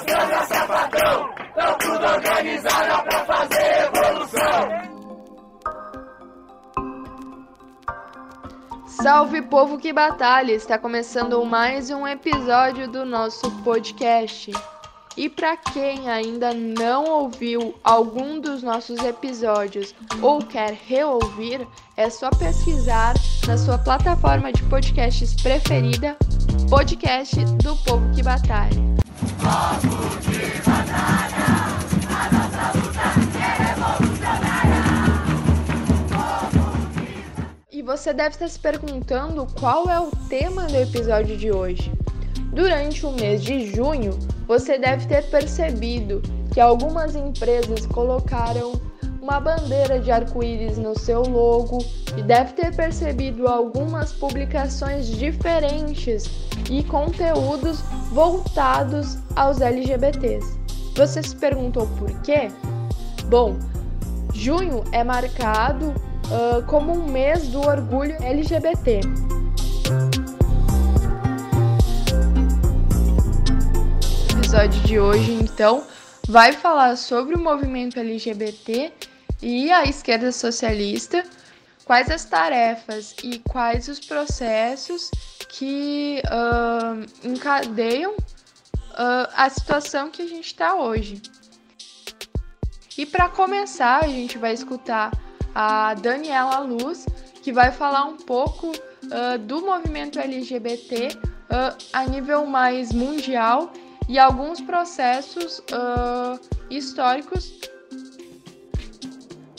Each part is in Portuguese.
Caçanga, Safadão, tão tudo organizada pra fazer revolução. Salve povo que batalha! Está começando mais um episódio do nosso podcast. E para quem ainda não ouviu algum dos nossos episódios ou quer reouvir, é só pesquisar na sua plataforma de podcasts preferida, Podcast do Povo que Batalha. E você deve estar se perguntando qual é o tema do episódio de hoje. Durante o mês de junho, você deve ter percebido que algumas empresas colocaram uma bandeira de arco-íris no seu logo e deve ter percebido algumas publicações diferentes e conteúdos voltados aos LGBTs. Você se perguntou por quê? Bom, junho é marcado uh, como um mês do orgulho LGBT. episódio de hoje, então, vai falar sobre o movimento LGBT e a esquerda socialista, quais as tarefas e quais os processos que uh, encadeiam uh, a situação que a gente está hoje. E para começar, a gente vai escutar a Daniela Luz, que vai falar um pouco uh, do movimento LGBT a nível mais mundial e alguns processos históricos.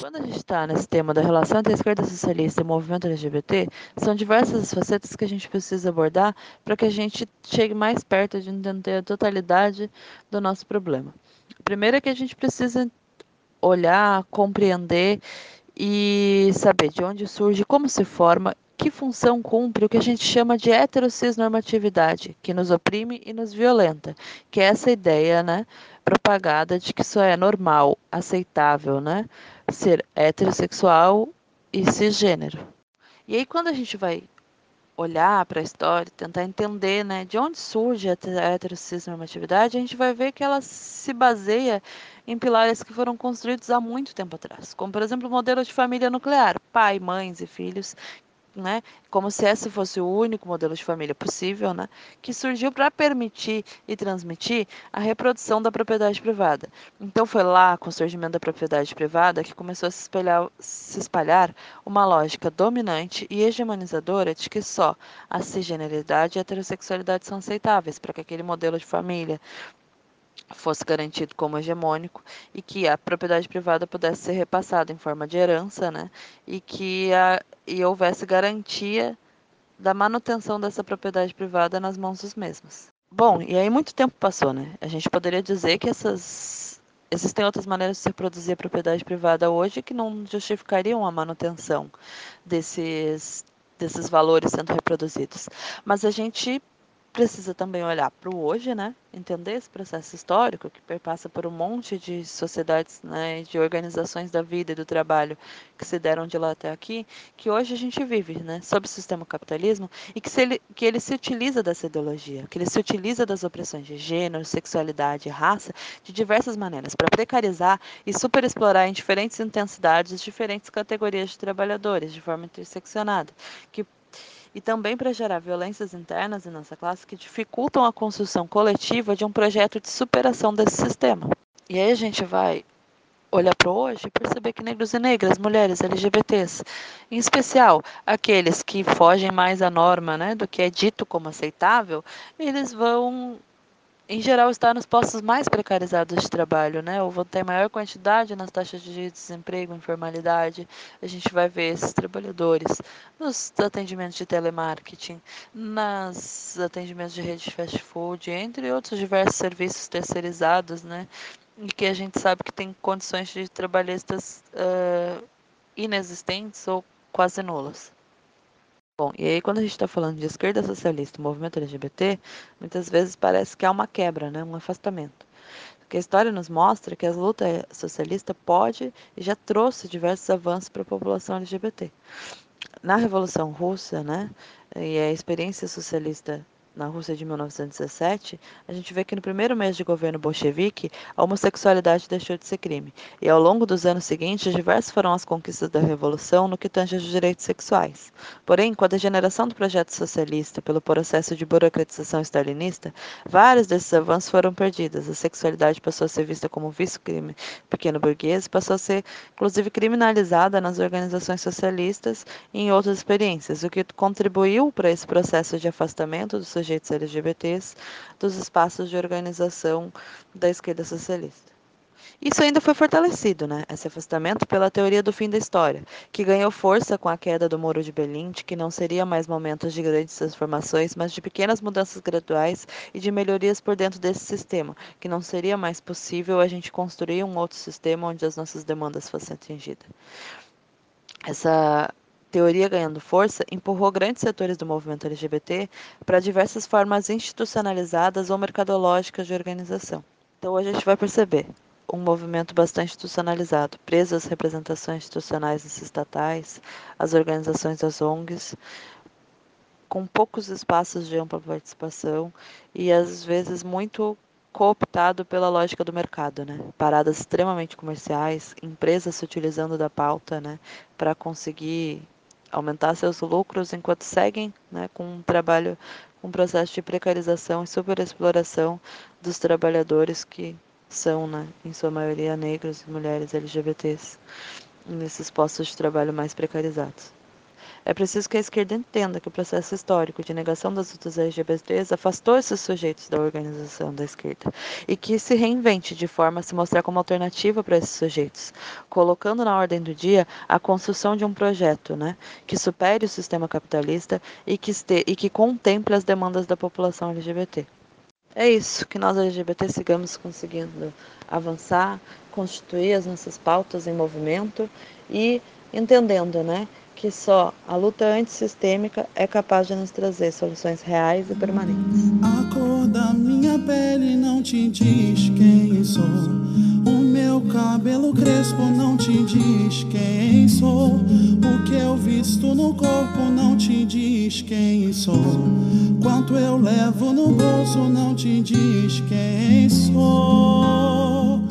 Quando a gente está nesse tema da relação entre a esquerda socialista e o movimento LGBT, são diversas as facetas que a gente precisa abordar para que a gente chegue mais perto de entender a totalidade do nosso problema. Primeiro é que a gente precisa olhar, compreender e saber de onde surge, como se forma que função cumpre o que a gente chama de heterocisnormatividade, que nos oprime e nos violenta, que é essa ideia, né, propagada de que isso é normal, aceitável, né, ser heterossexual e cisgênero. E aí quando a gente vai olhar para a história, tentar entender, né, de onde surge a heterocisnormatividade, a gente vai ver que ela se baseia em pilares que foram construídos há muito tempo atrás, como por exemplo o modelo de família nuclear, pai, mães e filhos, né, como se esse fosse o único modelo de família possível, né, que surgiu para permitir e transmitir a reprodução da propriedade privada. Então foi lá, com o surgimento da propriedade privada, que começou a se espalhar, se espalhar uma lógica dominante e hegemonizadora de que só a cisgeneridade e a heterossexualidade são aceitáveis para que aquele modelo de família fosse garantido como hegemônico e que a propriedade privada pudesse ser repassada em forma de herança, né? E que a, e houvesse garantia da manutenção dessa propriedade privada nas mãos dos mesmos. Bom, e aí muito tempo passou, né? A gente poderia dizer que essas existem outras maneiras de se produzir a propriedade privada hoje que não justificariam a manutenção desses desses valores sendo reproduzidos. Mas a gente precisa também olhar para o hoje, né? Entender esse processo histórico que perpassa por um monte de sociedades, né, de organizações da vida e do trabalho que se deram de lá até aqui, que hoje a gente vive, né, sob o sistema capitalismo e que, se ele, que ele se utiliza dessa ideologia, que ele se utiliza das opressões de gênero, sexualidade e raça de diversas maneiras para precarizar e superexplorar em diferentes intensidades diferentes categorias de trabalhadores de forma interseccionada, que e também para gerar violências internas em nossa classe que dificultam a construção coletiva de um projeto de superação desse sistema. E aí a gente vai olhar para hoje e perceber que negros e negras, mulheres, LGBTs, em especial aqueles que fogem mais à norma né, do que é dito como aceitável, eles vão em geral, está nos postos mais precarizados de trabalho, né? Ou vão ter maior quantidade nas taxas de desemprego, informalidade. A gente vai ver esses trabalhadores nos atendimentos de telemarketing, nos atendimentos de rede de fast food, entre outros diversos serviços terceirizados, né? E que a gente sabe que tem condições de trabalhistas uh, inexistentes ou quase nulas. Bom, e aí quando a gente está falando de esquerda socialista, movimento LGBT, muitas vezes parece que há uma quebra, né, um afastamento. Porque a história nos mostra que a luta socialista pode e já trouxe diversos avanços para a população LGBT. Na Revolução Russa, né, e a experiência socialista na Rússia de 1917, a gente vê que no primeiro mês de governo bolchevique, a homossexualidade deixou de ser crime. E ao longo dos anos seguintes, diversas foram as conquistas da Revolução no que tange aos direitos sexuais. Porém, com a degeneração do projeto socialista pelo processo de burocratização stalinista, vários desses avanços foram perdidos. A sexualidade passou a ser vista como vício-crime pequeno burguês, passou a ser, inclusive, criminalizada nas organizações socialistas e em outras experiências, o que contribuiu para esse processo de afastamento dos sujeitos LGBTs dos espaços de organização da esquerda socialista. Isso ainda foi fortalecido, né, esse afastamento, pela teoria do fim da história, que ganhou força com a queda do Muro de Berlim, de que não seria mais momentos de grandes transformações, mas de pequenas mudanças graduais e de melhorias por dentro desse sistema, que não seria mais possível a gente construir um outro sistema onde as nossas demandas fossem atingidas. Essa teoria ganhando força, empurrou grandes setores do movimento LGBT para diversas formas institucionalizadas ou mercadológicas de organização. Então hoje a gente vai perceber um movimento bastante institucionalizado, preso às representações institucionais estatais, às organizações das ONGs, com poucos espaços de ampla participação e às vezes muito cooptado pela lógica do mercado, né? Paradas extremamente comerciais, empresas se utilizando da pauta, né, para conseguir aumentar seus lucros enquanto seguem né, com um trabalho, um processo de precarização e superexploração dos trabalhadores que são, né, em sua maioria, negros e mulheres LGBTs, nesses postos de trabalho mais precarizados. É preciso que a esquerda entenda que o processo histórico de negação das lutas LGBTs afastou esses sujeitos da organização da esquerda e que se reinvente de forma a se mostrar como alternativa para esses sujeitos, colocando na ordem do dia a construção de um projeto né, que supere o sistema capitalista e que, este, e que contemple as demandas da população LGBT. É isso, que nós LGBT sigamos conseguindo avançar, constituir as nossas pautas em movimento e entendendo, né, que só a luta antissistêmica é capaz de nos trazer soluções reais e permanentes. A cor da minha pele não te diz quem sou. O meu cabelo crespo não te diz quem sou. O que eu visto no corpo não te diz quem sou. Quanto eu levo no bolso não te diz quem sou.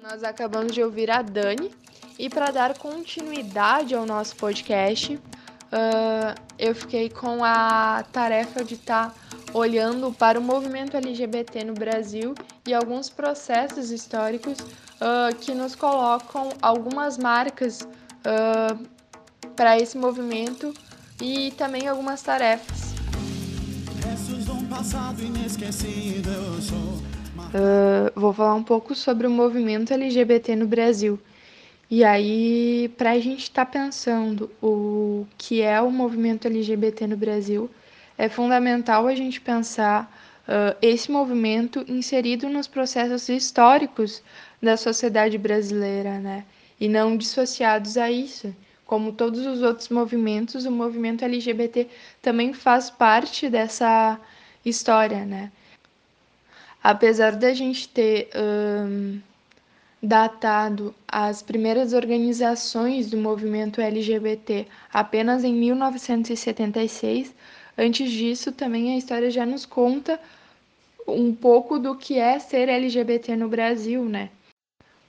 Nós acabamos de ouvir a Dani, e para dar continuidade ao nosso podcast, uh, eu fiquei com a tarefa de estar tá olhando para o movimento LGBT no Brasil e alguns processos históricos uh, que nos colocam algumas marcas uh, para esse movimento e também algumas tarefas. Vou falar um pouco sobre o movimento LGBT no Brasil. E aí, para a gente estar tá pensando o que é o movimento LGBT no Brasil, é fundamental a gente pensar uh, esse movimento inserido nos processos históricos da sociedade brasileira, né? E não dissociados a isso. Como todos os outros movimentos, o movimento LGBT também faz parte dessa história, né? Apesar da gente ter. Datado as primeiras organizações do movimento LGBT apenas em 1976. Antes disso, também a história já nos conta um pouco do que é ser LGBT no Brasil, né?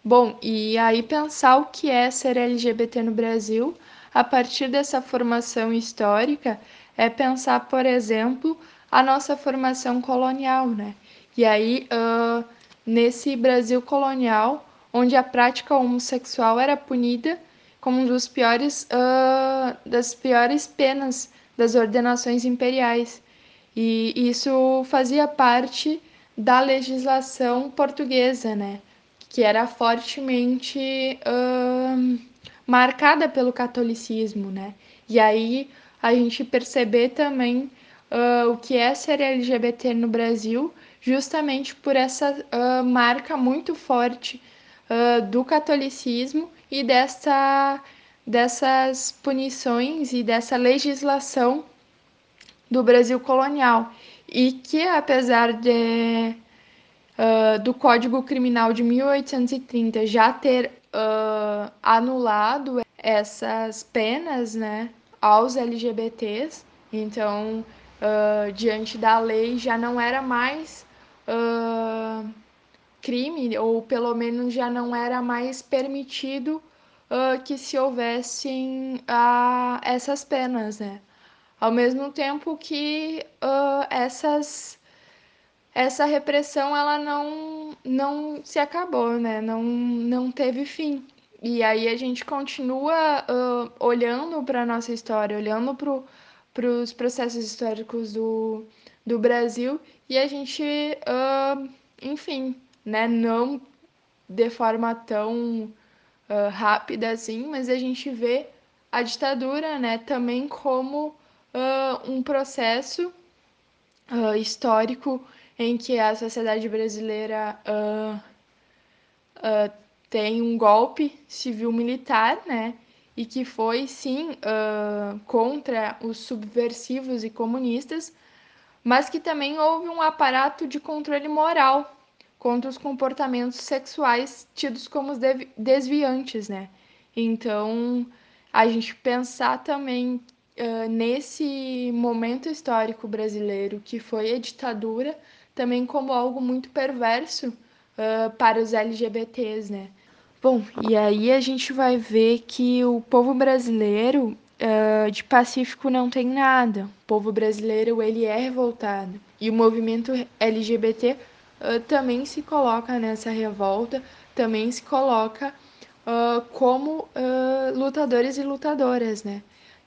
Bom, e aí pensar o que é ser LGBT no Brasil a partir dessa formação histórica é pensar, por exemplo, a nossa formação colonial, né? E aí, uh, nesse Brasil colonial, onde a prática homossexual era punida como um dos piores, uh, das piores penas das ordenações imperiais. E isso fazia parte da legislação portuguesa, né? que era fortemente uh, marcada pelo catolicismo. Né? E aí a gente perceber também uh, o que é ser LGBT no Brasil, justamente por essa marca muito forte uh, do catolicismo e dessa, dessas punições e dessa legislação do Brasil colonial. E que, apesar de, uh, do Código Criminal de 1830 já ter uh, anulado essas penas né, aos LGBTs, então diante da lei já não era mais uh, crime, ou pelo menos já não era mais permitido uh, que se houvessem essas penas, né? Ao mesmo tempo que essas essa repressão ela não, não se acabou, né? Não, não teve fim. E aí a gente continua uh, olhando para a nossa história, olhando para os processos históricos do, do Brasil e a gente, uh, enfim, né, não de forma tão uh, rápida assim, mas a gente vê a ditadura, né, também como uh, um processo histórico em que a sociedade brasileira tem um golpe civil-militar, né, e que foi sim uh, contra os subversivos e comunistas, mas que também houve um aparato de controle moral contra os comportamentos sexuais tidos como desviantes, né? Então, a gente pensar também uh, nesse momento histórico brasileiro que foi a ditadura, também como algo muito perverso uh, para os LGBTs, né? Bom, e aí a gente vai ver que o povo brasileiro uh, de pacífico não tem nada. O povo brasileiro ele é revoltado e o movimento LGBT uh, também se coloca nessa revolta, também se coloca uh, como lutadores e lutadoras, né?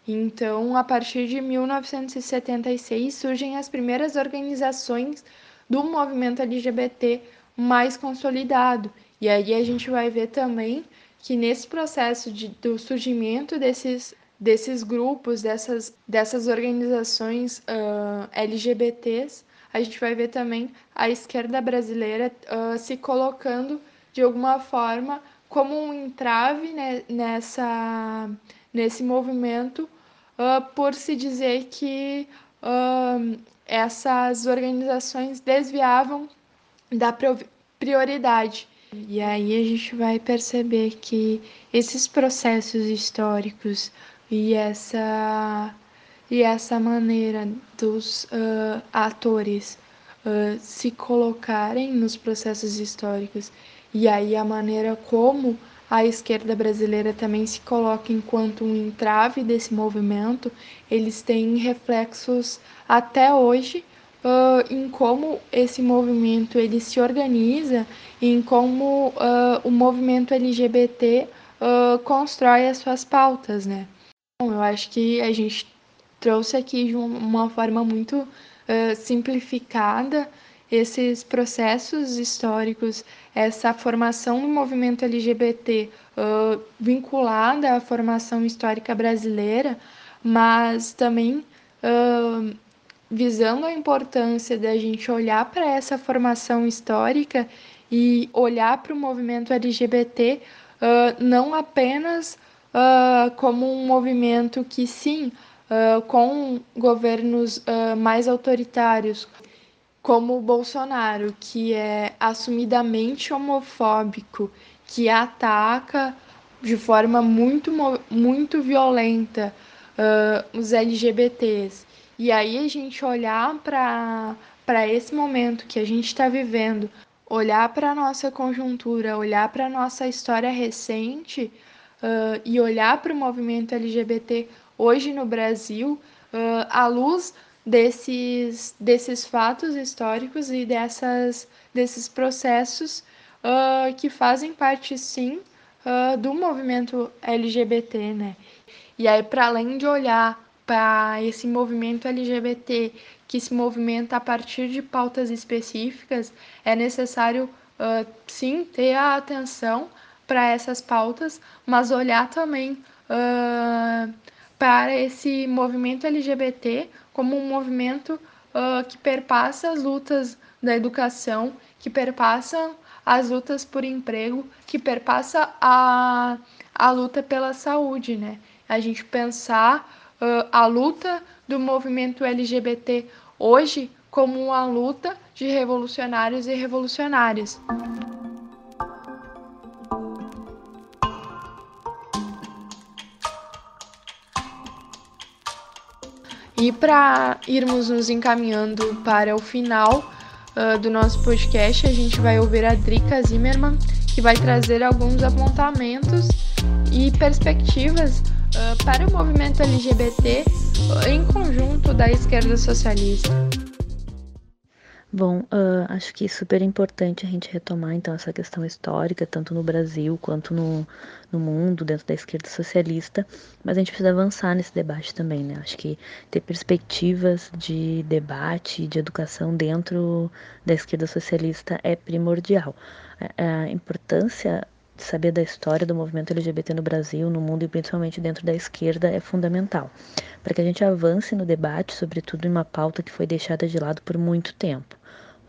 Então, a partir de 1976 surgem as primeiras organizações do movimento LGBT mais consolidado e aí a gente vai ver também que nesse processo de, do surgimento desses, desses grupos, dessas, dessas organizações uh, LGBTs, a gente vai ver também a esquerda brasileira uh, se colocando de alguma forma como um entrave né, nessa, nesse movimento, uh, por se dizer que essas organizações desviavam da prioridade. E aí a gente vai perceber que esses processos históricos e essa e essa maneira dos uh, atores uh, se colocarem nos processos históricos e aí a maneira como a esquerda brasileira também se coloca enquanto um entrave desse movimento, eles têm reflexos até hoje uh, em como esse movimento ele se organiza, em como uh, o movimento LGBT uh, constrói as suas pautas, né? Bom, eu acho que a gente trouxe aqui de uma forma muito simplificada esses processos históricos, essa formação do movimento LGBT uh, vinculada à formação histórica brasileira, mas também uh, visando a importância da gente olhar para essa formação histórica e olhar para o movimento LGBT uh, não apenas uh, como um movimento que, sim, uh, com governos mais autoritários, como o Bolsonaro, que é assumidamente homofóbico, que ataca de forma muito, muito violenta os LGBTs e aí a gente olhar para esse momento que a gente está vivendo, olhar para a nossa conjuntura, olhar para a nossa história recente uh, e olhar para o movimento LGBT hoje no Brasil, uh, à luz desses, desses fatos históricos e dessas, desses processos uh, que fazem parte, sim, do movimento LGBT, né? E aí, para além de olhar para esse movimento LGBT que se movimenta a partir de pautas específicas, é necessário uh, sim ter a atenção para essas pautas, mas olhar também uh, para esse movimento LGBT como um movimento uh, que perpassa as lutas da educação, que perpassa as lutas por emprego, que perpassa a, a luta pela saúde, né? A gente pensar uh, a luta do movimento LGBT hoje como uma luta de revolucionários e revolucionárias. E para irmos nos encaminhando para o final uh, do nosso podcast, a gente vai ouvir a Drica Zimmermann, que vai trazer alguns apontamentos e perspectivas uh, para o movimento LGBT em conjunto da esquerda socialista. Bom, uh, acho que é super importante a gente retomar então essa questão histórica, tanto no Brasil quanto no, no mundo, dentro da esquerda socialista, mas a gente precisa avançar nesse debate também, né? Acho que ter perspectivas de debate, de educação dentro da esquerda socialista é primordial. A, a importância de saber da história do movimento LGBT no Brasil, no mundo e principalmente dentro da esquerda é fundamental, para que a gente avance no debate, sobretudo em uma pauta que foi deixada de lado por muito tempo.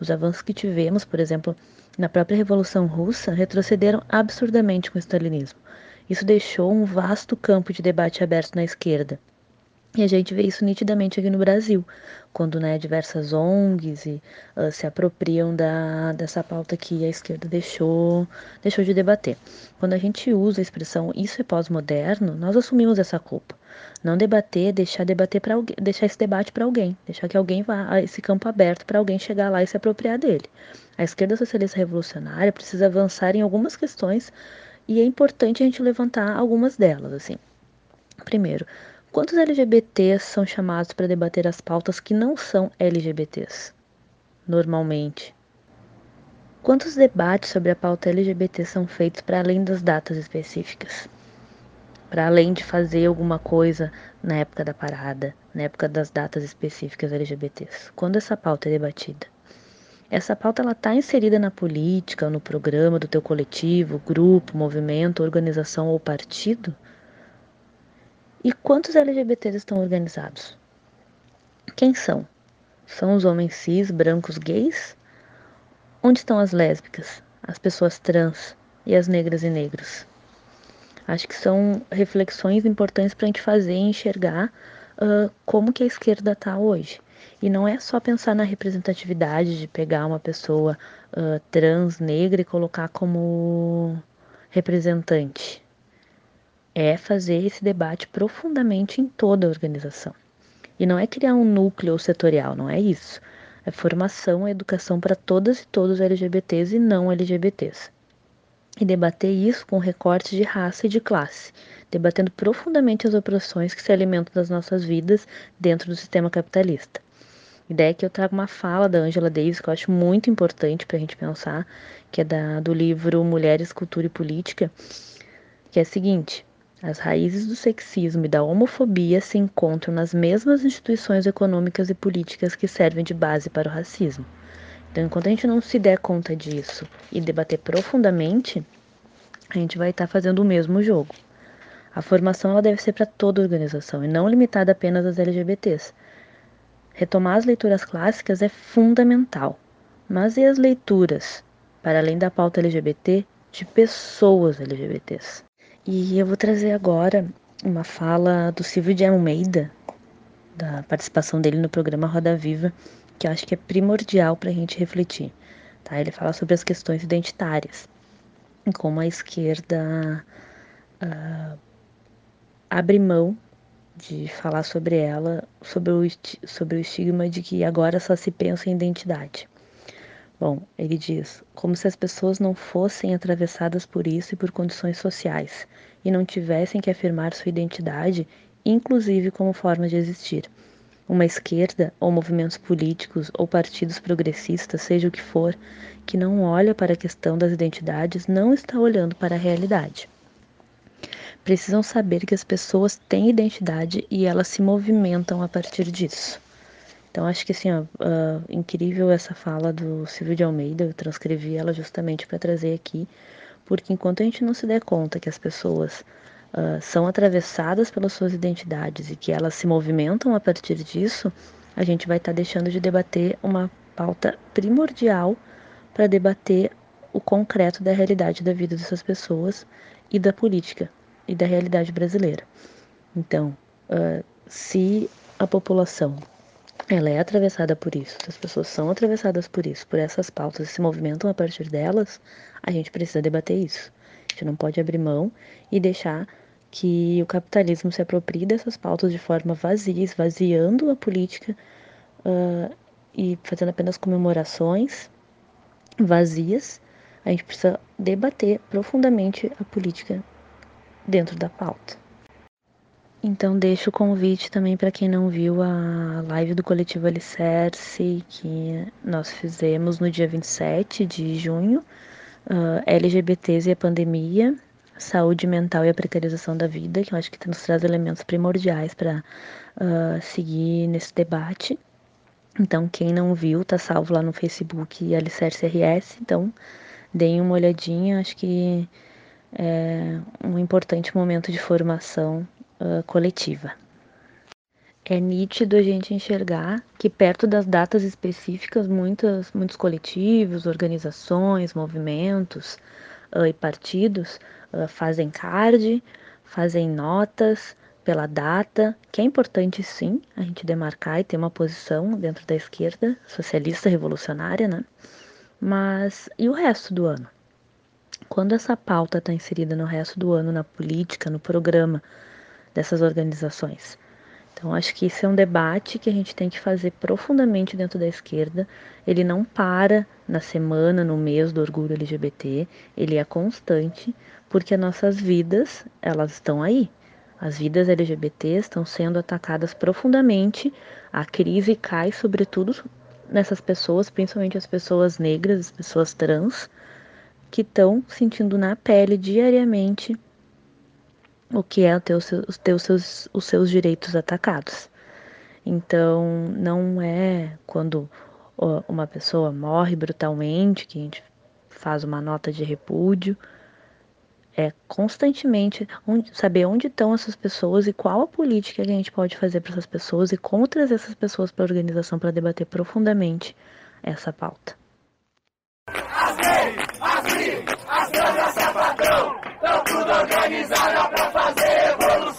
Os avanços que tivemos, por exemplo, na própria Revolução Russa, retrocederam absurdamente com o stalinismo. Isso deixou um vasto campo de debate aberto na esquerda. E a gente vê isso nitidamente aqui no Brasil, quando né, diversas ONGs e, uh, se apropriam da, dessa pauta que a esquerda deixou, deixou de debater. Quando a gente usa a expressão isso é pós-moderno, nós assumimos essa culpa. Não debater, deixar debater para alguém, deixar esse debate para alguém, deixar que alguém vá esse campo aberto para alguém chegar lá e se apropriar dele. A esquerda socialista revolucionária precisa avançar em algumas questões e é importante a gente levantar algumas delas, assim. Primeiro, quantos LGBTs são chamados para debater as pautas que não são LGBTs? Normalmente. Quantos debates sobre a pauta LGBT são feitos para além das datas específicas? para além de fazer alguma coisa na época da parada, na época das datas específicas LGBTs. Quando essa pauta é debatida? Essa pauta ela está inserida na política, no programa do teu coletivo, grupo, movimento, organização ou partido? E quantos LGBTs estão organizados? Quem são? São os homens cis, brancos, gays? Onde estão as lésbicas, as pessoas trans e as negras e negros? Acho que são reflexões importantes para a gente fazer e enxergar uh, como que a esquerda está hoje. E não é só pensar na representatividade de pegar uma pessoa uh, trans, negra e colocar como representante. É fazer esse debate profundamente em toda a organização. E não é criar um núcleo setorial, não é isso. É formação e educação para todas e todos LGBTs e não LGBTs e debater isso com recortes de raça e de classe, debatendo profundamente as opressões que se alimentam das nossas vidas dentro do sistema capitalista. A ideia é que eu trago uma fala da Angela Davis que eu acho muito importante para a gente pensar, que é da, do livro Mulheres, Cultura e Política, que é a seguinte: as raízes do sexismo e da homofobia se encontram nas mesmas instituições econômicas e políticas que servem de base para o racismo. Então, enquanto a gente não se der conta disso e debater profundamente, a gente vai estar fazendo o mesmo jogo. A formação ela deve ser para toda organização e não limitada apenas às LGBTs. Retomar as leituras clássicas é fundamental, mas e as leituras, para além da pauta LGBT, de pessoas LGBTs? E eu vou trazer agora uma fala do Silvio de Almeida, da participação dele no programa Roda Viva, que eu acho que é primordial para a gente refletir. Tá? Ele fala sobre as questões identitárias e como a esquerda uh, abre mão de falar sobre ela, sobre o, sobre o estigma de que agora só se pensa em identidade. Bom, ele diz: como se as pessoas não fossem atravessadas por isso e por condições sociais, e não tivessem que afirmar sua identidade, inclusive como forma de existir. Uma esquerda, ou movimentos políticos, ou partidos progressistas, seja o que for, que não olha para a questão das identidades, não está olhando para a realidade. Precisam saber que as pessoas têm identidade e elas se movimentam a partir disso. Então, acho que assim, ó, uh, incrível essa fala do Silvio de Almeida, eu transcrevi ela justamente para trazer aqui, porque enquanto a gente não se der conta que as pessoas uh, são atravessadas pelas suas identidades e que elas se movimentam a partir disso, a gente vai estar tá deixando de debater uma pauta primordial para debater o concreto da realidade da vida dessas pessoas e da política e da realidade brasileira. Então, uh, se a população ela é atravessada por isso, as pessoas são atravessadas por isso, por essas pautas e se movimentam a partir delas, a gente precisa debater isso. A gente não pode abrir mão e deixar que o capitalismo se apropria dessas pautas de forma vazia, esvaziando a política uh, e fazendo apenas comemorações vazias. A gente precisa debater profundamente a política dentro da pauta. Então deixo o convite também para quem não viu a live do coletivo Alicerce que nós fizemos no dia 27 de junho, uh, LGBTs e a pandemia, saúde mental e a precarização da vida, que eu acho que nos traz elementos primordiais para uh, seguir nesse debate. Então quem não viu, tá salvo lá no Facebook Alicerce RS, então deem uma olhadinha, acho que é um importante momento de formação uh, coletiva. É nítido a gente enxergar que perto das datas específicas, muitas, muitos coletivos, organizações, movimentos uh, e partidos uh, fazem card, fazem notas pela data, que é importante sim a gente demarcar e ter uma posição dentro da esquerda socialista revolucionária, né? Mas e o resto do ano? Quando essa pauta está inserida no resto do ano na política, no programa, dessas organizações. Então, acho que esse é um debate que a gente tem que fazer profundamente dentro da esquerda. Ele não para na semana, no mês do orgulho LGBT, ele é constante, porque as nossas vidas, elas estão aí. As vidas LGBT estão sendo atacadas profundamente. A crise cai, sobretudo, nessas pessoas, principalmente as pessoas negras, as pessoas trans, que estão sentindo na pele diariamente o que é ter, os seus, ter os, seus, os seus direitos atacados. Então, não é quando uma pessoa morre brutalmente que a gente faz uma nota de repúdio. É constantemente saber onde estão essas pessoas e qual a política que a gente pode fazer para essas pessoas e como trazer essas pessoas para a organização para debater profundamente essa pauta. Assim, assim, as, tudo organizada pra fazer evolução.